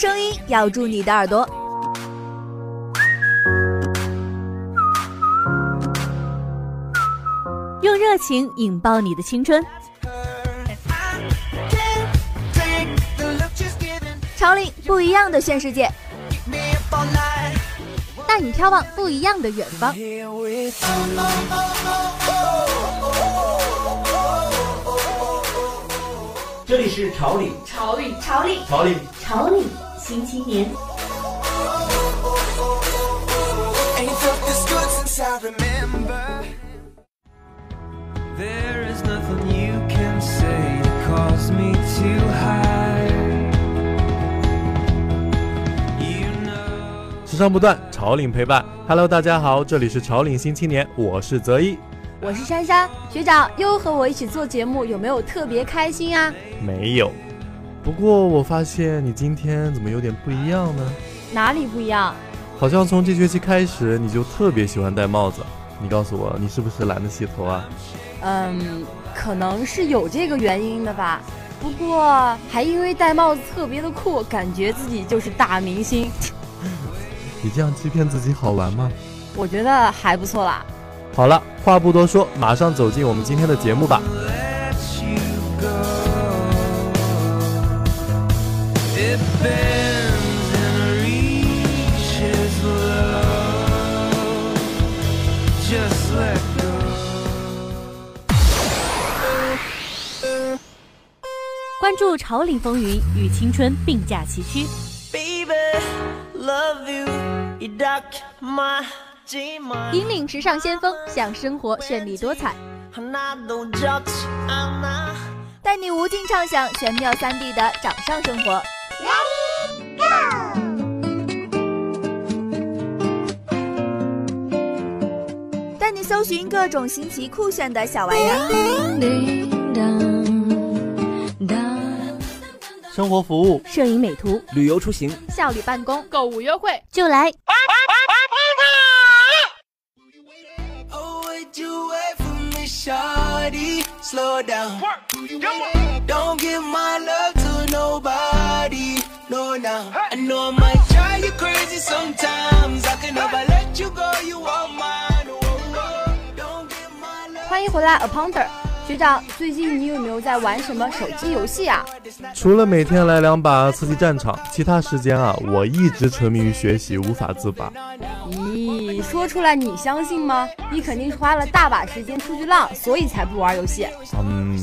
声音咬住你的耳朵，用热情引爆你的青春。潮领不一样的炫世界，带你眺望不一样的远方。这里是潮领，潮领，潮领，潮领，潮领新青年。时尚不断，潮领陪伴。Hello，大家好，这里是潮领新青年，我是泽一。我是珊珊学长，又和我一起做节目，有没有特别开心啊？没有，不过我发现你今天怎么有点不一样呢？哪里不一样？好像从这学期开始你就特别喜欢戴帽子。你告诉我，你是不是懒得洗头啊？嗯，可能是有这个原因的吧。不过还因为戴帽子特别的酷，感觉自己就是大明星。你这样欺骗自己好玩吗？我觉得还不错啦。好了，话不多说，马上走进我们今天的节目吧。注潮领风云，与青春并驾齐驱。引领时尚先锋，向生活绚丽多彩，带你无尽畅想玄妙三 D 的掌上生活。Ready go！带你搜寻各种新奇酷炫的小玩意儿。生活服务、摄影美图、旅游出行、效率办公、购物优惠，就来。欢迎回来，A Ponder 学长。最近你有没有在玩什么手机游戏啊？除了每天来两把刺激战场，其他时间啊，我一直沉迷于学习，无法自拔。咦，说出来你相信吗？你肯定是花了大把时间出去浪，所以才不玩游戏。嗯，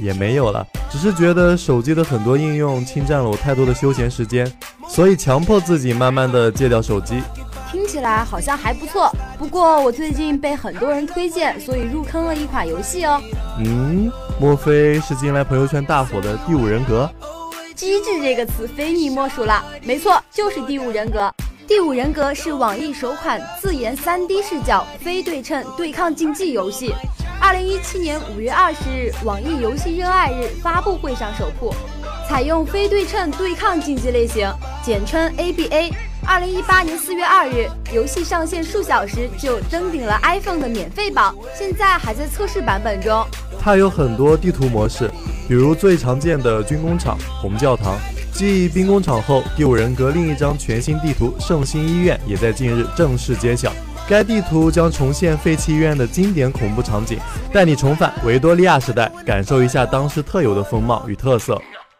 也没有了，只是觉得手机的很多应用侵占了我太多的休闲时间，所以强迫自己慢慢的戒掉手机。听起来好像还不错，不过我最近被很多人推荐，所以入坑了一款游戏哦。嗯，莫非是近来朋友圈大火的《第五人格》？机智这个词非你莫属了，没错，就是《第五人格》。《第五人格》是网易首款自研 3D 视角非对称对抗竞技游戏，二零一七年五月二十日网易游戏热爱日发布会上首曝，采用非对称对抗竞技类型，简称 ABA。二零一八年四月二日，游戏上线数小时就登顶了 iPhone 的免费榜，现在还在测试版本中。它有很多地图模式，比如最常见的军工厂、红教堂。继兵工厂后，第五人格另一张全新地图圣心医院也在近日正式揭晓。该地图将重现废弃医院的经典恐怖场景，带你重返维多利亚时代，感受一下当时特有的风貌与特色。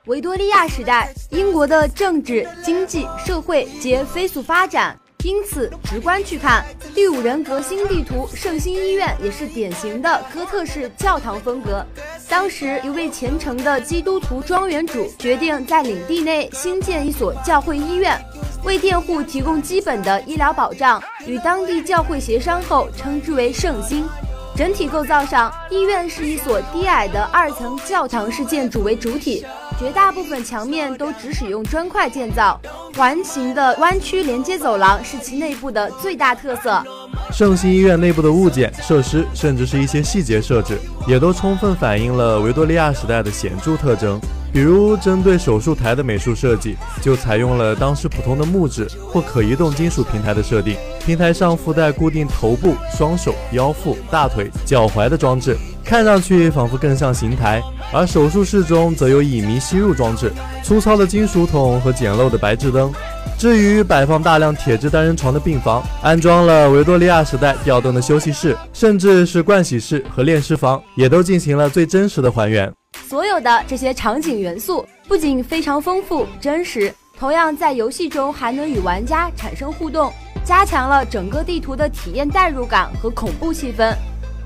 维多利亚时代，英国的政治、经济、社会皆飞速发展，因此直观去看，第五人格新地图圣心医院也是典型的哥特式教堂风格。当时，一位虔诚的基督徒庄园主决定在领地内新建一所教会医院，为佃户提供基本的医疗保障。与当地教会协商后，称之为圣心。整体构造上，医院是一所低矮的二层教堂式建筑为主体，绝大部分墙面都只使用砖块建造。环形的弯曲连接走廊是其内部的最大特色。圣心医院内部的物件、设施，甚至是一些细节设置，也都充分反映了维多利亚时代的显著特征。比如，针对手术台的美术设计，就采用了当时普通的木质或可移动金属平台的设定，平台上附带固定头部、双手、腰腹、大腿、脚踝的装置，看上去仿佛更像刑台。而手术室中则有乙醚吸入装置、粗糙的金属筒和简陋的白炽灯。至于摆放大量铁质单人床的病房，安装了维多利亚时代吊灯的休息室，甚至是盥洗室和练尸房，也都进行了最真实的还原。所有的这些场景元素不仅非常丰富真实，同样在游戏中还能与玩家产生互动，加强了整个地图的体验代入感和恐怖气氛。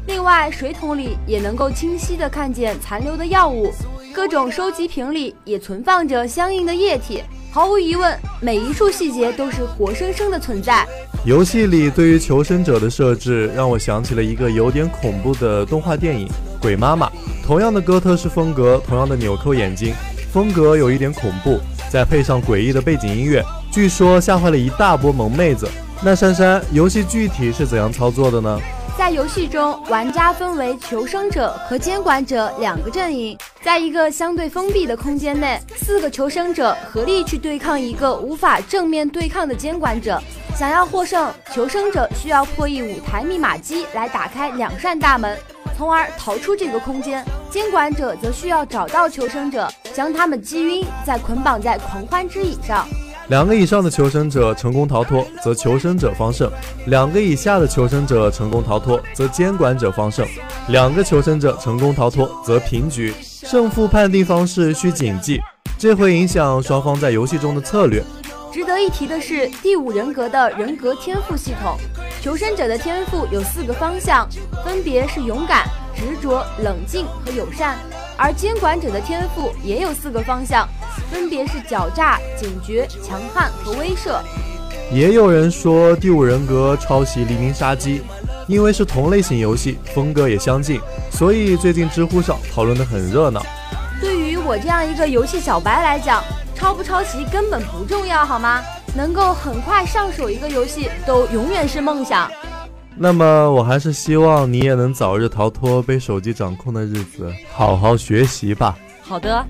另外，水桶里也能够清晰地看见残留的药物，各种收集瓶里也存放着相应的液体。毫无疑问，每一处细节都是活生生的存在。游戏里对于求生者的设置，让我想起了一个有点恐怖的动画电影《鬼妈妈》。同样的哥特式风格，同样的纽扣眼睛，风格有一点恐怖，再配上诡异的背景音乐，据说吓坏了一大波萌妹子。那珊珊，游戏具体是怎样操作的呢？在游戏中，玩家分为求生者和监管者两个阵营，在一个相对封闭的空间内，四个求生者合力去对抗一个无法正面对抗的监管者。想要获胜，求生者需要破译五台密码机来打开两扇大门，从而逃出这个空间；监管者则需要找到求生者，将他们击晕，再捆绑在狂欢之椅上。两个以上的求生者成功逃脱，则求生者方胜；两个以下的求生者成功逃脱，则监管者方胜；两个求生者成功逃脱，则平局。胜负判定方式需谨记，这会影响双方在游戏中的策略。值得一提的是，第五人格的人格天赋系统，求生者的天赋有四个方向，分别是勇敢、执着、冷静和友善；而监管者的天赋也有四个方向。分别是狡诈、警觉、强悍和威慑。也有人说第五人格抄袭《黎明杀机》，因为是同类型游戏，风格也相近，所以最近知乎上讨论的很热闹。对于我这样一个游戏小白来讲，抄不抄袭根本不重要，好吗？能够很快上手一个游戏，都永远是梦想。那么，我还是希望你也能早日逃脱被手机掌控的日子，好好学习吧。好的。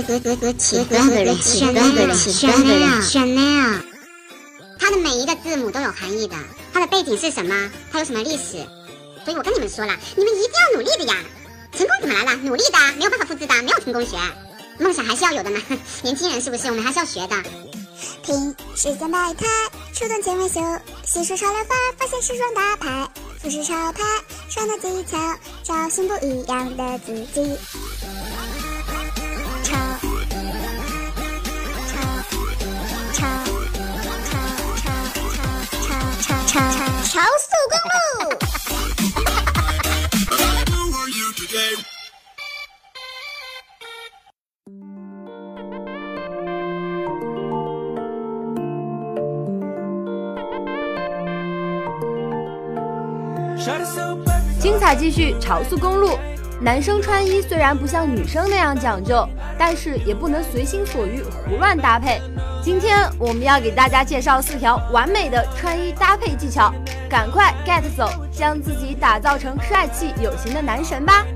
起格格人起格格人起格格人 Chanel，它的每一个字母都有含义的，它的背景是什么？它有什么历史？所以我跟你们说了，你们一定要努力的呀！成功怎么来的？努力的，没有办法复制的，没有成功学，梦想还是要有的嘛。年轻人是不是？我们还是要学的。听时间百态，触动前维修，细数潮流法，发现时装大牌，服饰潮牌，穿搭技巧，找寻不一样的自己。超速公路。精彩继续，超速公路。男生穿衣虽然不像女生那样讲究，但是也不能随心所欲胡乱搭配。今天我们要给大家介绍四条完美的穿衣搭配技巧，赶快 get 走，将自己打造成帅气有型的男神吧。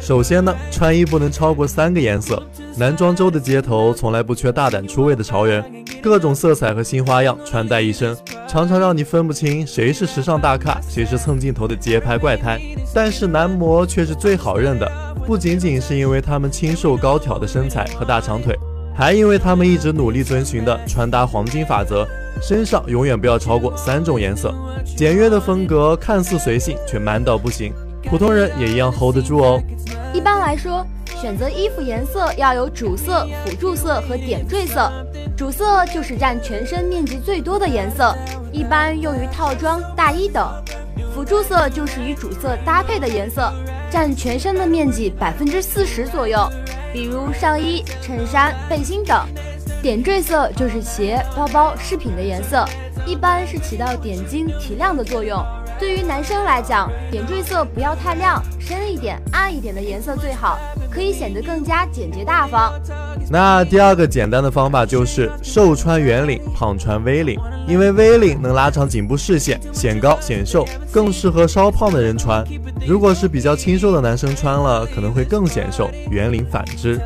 首先呢，穿衣不能超过三个颜色。男装周的街头从来不缺大胆出位的潮人，各种色彩和新花样穿戴一身，常常让你分不清谁是时尚大咖，谁是蹭镜头的街拍怪胎。但是男模却是最好认的，不仅仅是因为他们清瘦高挑的身材和大长腿。还因为他们一直努力遵循的穿搭黄金法则，身上永远不要超过三种颜色。简约的风格看似随性，却 man 到不行，普通人也一样 hold 得住哦。一般来说，选择衣服颜色要有主色、辅助色和点缀色。主色就是占全身面积最多的颜色，一般用于套装、大衣等；辅助色就是与主色搭配的颜色，占全身的面积百分之四十左右。比如上衣、衬衫、背心等，点缀色就是鞋、包包、饰品的颜色，一般是起到点睛提亮的作用。对于男生来讲，点缀色不要太亮，深一点、暗一点的颜色最好，可以显得更加简洁大方。那第二个简单的方法就是瘦穿圆领，胖穿 V 领，因为 V 领能拉长颈部视线，显高显瘦，更适合稍胖的人穿。如果是比较清瘦的男生穿了，可能会更显瘦。圆领反之。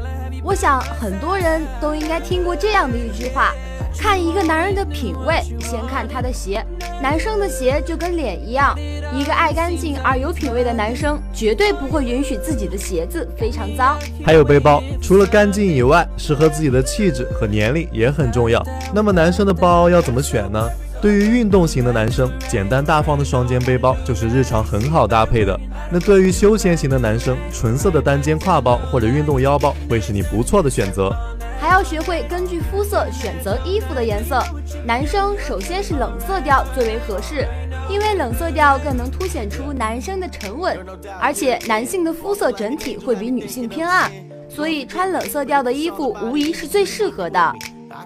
我想很多人都应该听过这样的一句话。看一个男人的品味，先看他的鞋。男生的鞋就跟脸一样，一个爱干净而有品味的男生，绝对不会允许自己的鞋子非常脏。还有背包，除了干净以外，适合自己的气质和年龄也很重要。那么男生的包要怎么选呢？对于运动型的男生，简单大方的双肩背包就是日常很好搭配的。那对于休闲型的男生，纯色的单肩挎包或者运动腰包会是你不错的选择。还要学会根据肤色选择衣服的颜色。男生首先是冷色调最为合适，因为冷色调更能凸显出男生的沉稳，而且男性的肤色整体会比女性偏暗，所以穿冷色调的衣服无疑是最适合的。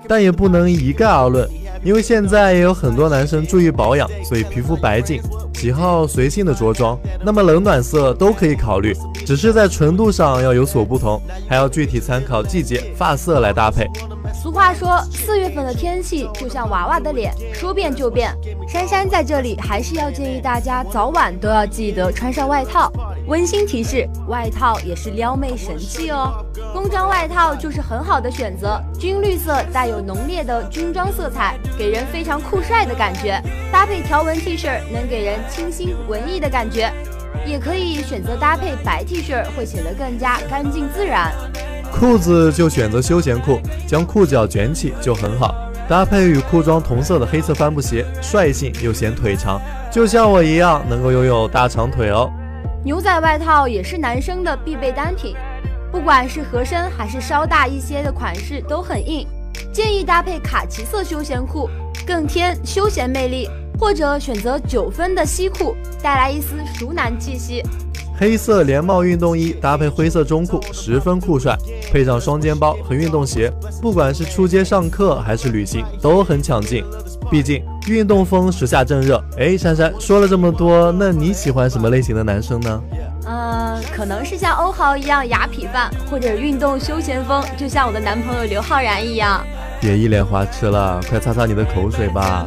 但也不能一概而论，因为现在也有很多男生注意保养，所以皮肤白净，喜好随性的着装，那么冷暖色都可以考虑，只是在纯度上要有所不同，还要具体参考季节、发色来搭配。俗话说，四月份的天气就像娃娃的脸，说变就变。珊珊在这里还是要建议大家，早晚都要记得穿上外套。温馨提示：外套也是撩妹神器哦。工装外套就是很好的选择，军绿色带有浓烈的军装色彩，给人非常酷帅的感觉。搭配条纹 T 恤，能给人清新文艺的感觉。也可以选择搭配白 T 恤，会显得更加干净自然。裤子就选择休闲裤，将裤脚卷起就很好。搭配与裤装同色的黑色帆布鞋，率性又显腿长，就像我一样，能够拥有大长腿哦。牛仔外套也是男生的必备单品，不管是合身还是稍大一些的款式都很硬，建议搭配卡其色休闲裤，更添休闲魅力，或者选择九分的西裤，带来一丝熟男气息。黑色连帽运动衣搭配灰色中裤，十分酷帅，配上双肩包和运动鞋，不管是出街上课还是旅行都很抢镜。毕竟运动风时下正热。哎，珊珊说了这么多，那你喜欢什么类型的男生呢？呃，可能是像欧豪一样雅痞范，或者运动休闲风，就像我的男朋友刘昊然一样。别一脸花痴了，快擦擦你的口水吧。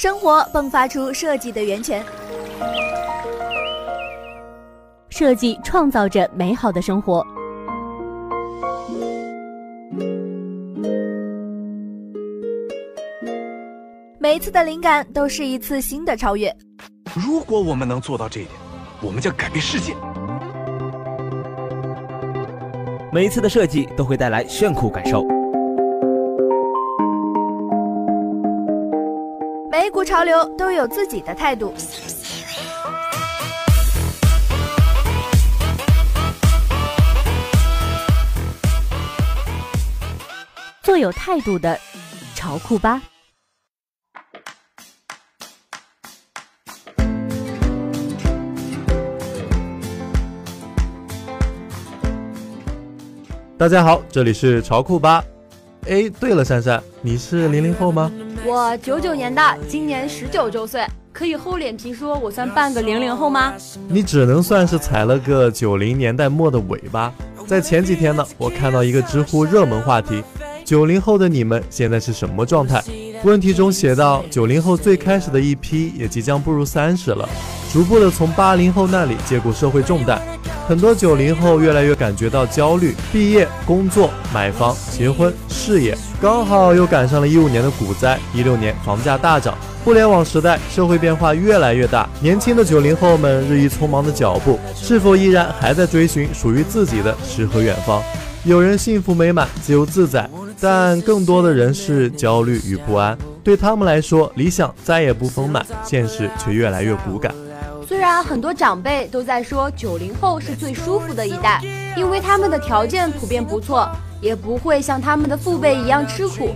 生活迸发出设计的源泉，设计创造着美好的生活。每一次的灵感都是一次新的超越。如果我们能做到这一点，我们将改变世界。每一次的设计都会带来炫酷感受。每股潮流都有自己的态度，做有态度的潮酷吧。大家好，这里是潮酷吧。哎，对了，珊珊，你是零零后吗？我九九年的，今年十九周岁，可以厚脸皮说我算半个零零后吗？你只能算是踩了个九零年代末的尾巴。在前几天呢，我看到一个知乎热门话题：九零后的你们现在是什么状态？问题中写到，九零后最开始的一批也即将步入三十了，逐步的从八零后那里接过社会重担。很多九零后越来越感觉到焦虑，毕业、工作、买房、结婚、事业，刚好又赶上了一五年的股灾，一六年房价大涨，互联网时代，社会变化越来越大，年轻的九零后们日益匆忙的脚步，是否依然还在追寻属于自己的诗和远方？有人幸福美满、自由自在，但更多的人是焦虑与不安。对他们来说，理想再也不丰满，现实却越来越骨感。虽然很多长辈都在说九零后是最舒服的一代，因为他们的条件普遍不错，也不会像他们的父辈一样吃苦。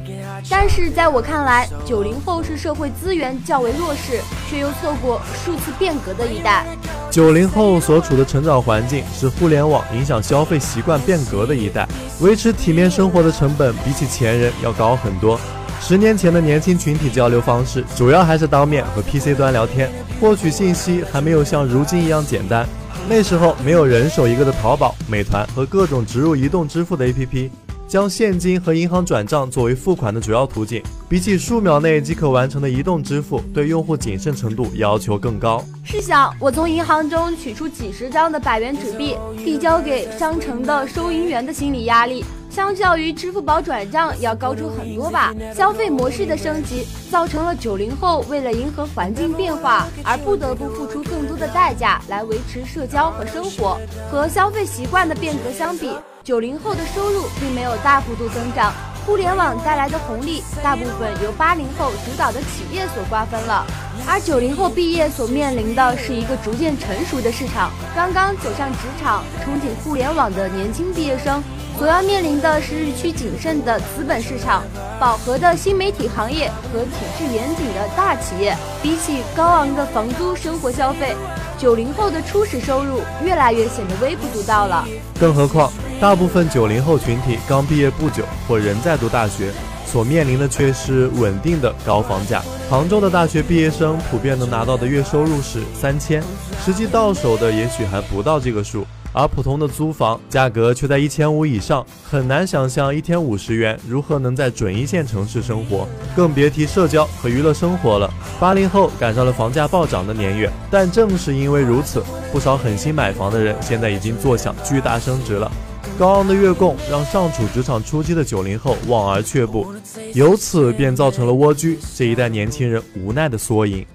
但是在我看来，九零后是社会资源较为弱势，却又错过数次变革的一代。九零后所处的成长环境是互联网影响消费习惯变革的一代，维持体面生活的成本比起前人要高很多。十年前的年轻群体交流方式主要还是当面和 PC 端聊天，获取信息还没有像如今一样简单。那时候没有人手一个的淘宝、美团和各种植入移动支付的 APP。将现金和银行转账作为付款的主要途径，比起数秒内即可完成的移动支付，对用户谨慎程度要求更高。试想，我从银行中取出几十张的百元纸币，递交给商城的收银员的心理压力，相较于支付宝转账要高出很多吧？消费模式的升级，造成了九零后为了迎合环境变化而不得不付出更多的代价来维持社交和生活。和消费习惯的变革相比。九零后的收入并没有大幅度增长，互联网带来的红利大部分由八零后主导的企业所瓜分了，而九零后毕业所面临的是一个逐渐成熟的市场。刚刚走上职场、憧憬互联网的年轻毕业生，主要面临的是日趋谨慎的资本市场、饱和的新媒体行业和体制严谨的大企业。比起高昂的房租、生活消费，九零后的初始收入越来越显得微不足道了。更何况。大部分九零后群体刚毕业不久，或仍在读大学，所面临的却是稳定的高房价。杭州的大学毕业生普遍能拿到的月收入是三千，实际到手的也许还不到这个数。而普通的租房价格却在一千五以上，很难想象一天五十元如何能在准一线城市生活，更别提社交和娱乐生活了。八零后赶上了房价暴涨的年月，但正是因为如此，不少狠心买房的人现在已经坐享巨大升值了。高昂的月供让尚处职场初期的九零后望而却步，由此便造成了蜗居这一代年轻人无奈的缩影。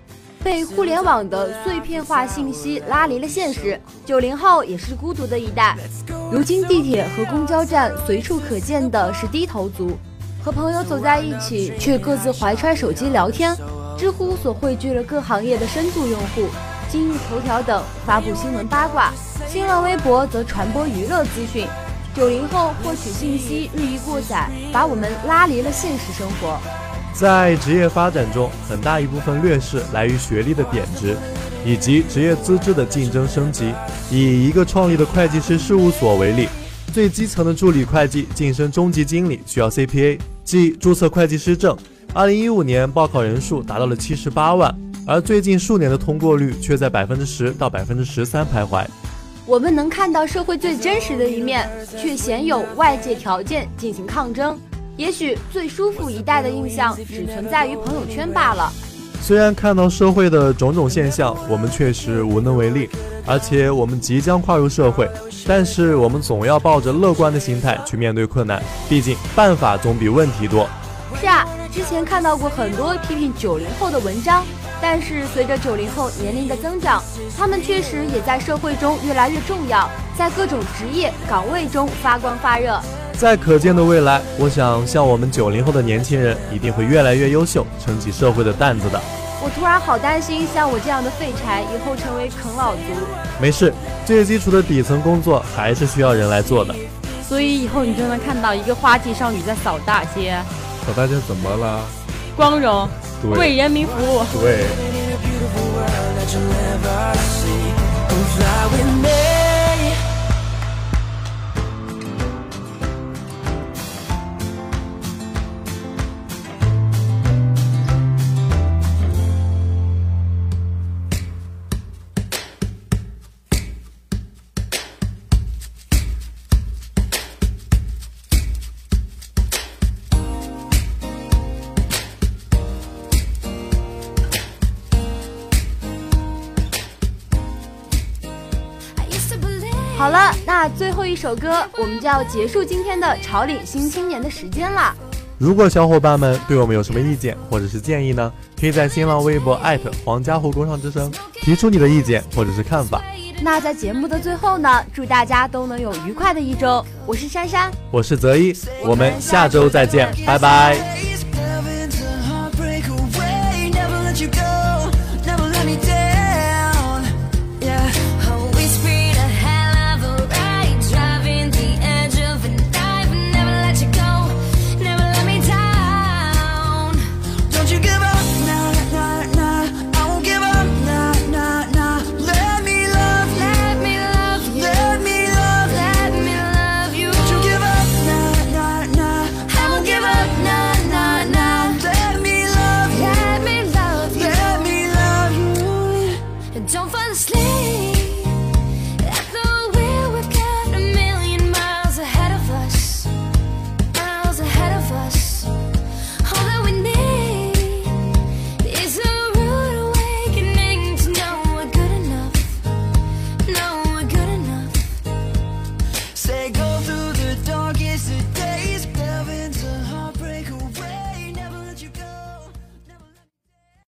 被互联网的碎片化信息拉离了现实，九零后也是孤独的一代。如今地铁和公交站随处可见的是低头族，和朋友走在一起却各自怀揣手机聊天。知乎所汇聚了各行业的深度用户，今日头条等发布新闻八卦，新浪微博则传播娱乐资讯。九零后获取信息日益过载，把我们拉离了现实生活。在职业发展中，很大一部分劣势来于学历的贬值，以及职业资质的竞争升级。以一个创立的会计师事务所为例，最基层的助理会计晋升中级经理需要 CPA，即注册会计师证。二零一五年报考人数达到了七十八万，而最近数年的通过率却在百分之十到百分之十三徘徊。我们能看到社会最真实的一面，却鲜有外界条件进行抗争。也许最舒服一代的印象只存在于朋友圈罢了。虽然看到社会的种种现象，我们确实无能为力，而且我们即将跨入社会，但是我们总要抱着乐观的心态去面对困难。毕竟办法总比问题多。是啊，之前看到过很多批评九零后的文章。但是随着九零后年龄的增长，他们确实也在社会中越来越重要，在各种职业岗位中发光发热。在可见的未来，我想像我们九零后的年轻人一定会越来越优秀，撑起社会的担子的。我突然好担心，像我这样的废柴以后成为啃老族。没事，最基础的底层工作还是需要人来做的。所以以后你就能看到一个花季少女在扫大街。扫大街怎么了？光荣。为人民服务。对。一首歌，我们就要结束今天的潮领新青年的时间了。如果小伙伴们对我们有什么意见或者是建议呢？可以在新浪微博艾特黄家湖工商之声提出你的意见或者是看法。那在节目的最后呢，祝大家都能有愉快的一周。我是珊珊，我是泽一，我们下周再见，拜拜。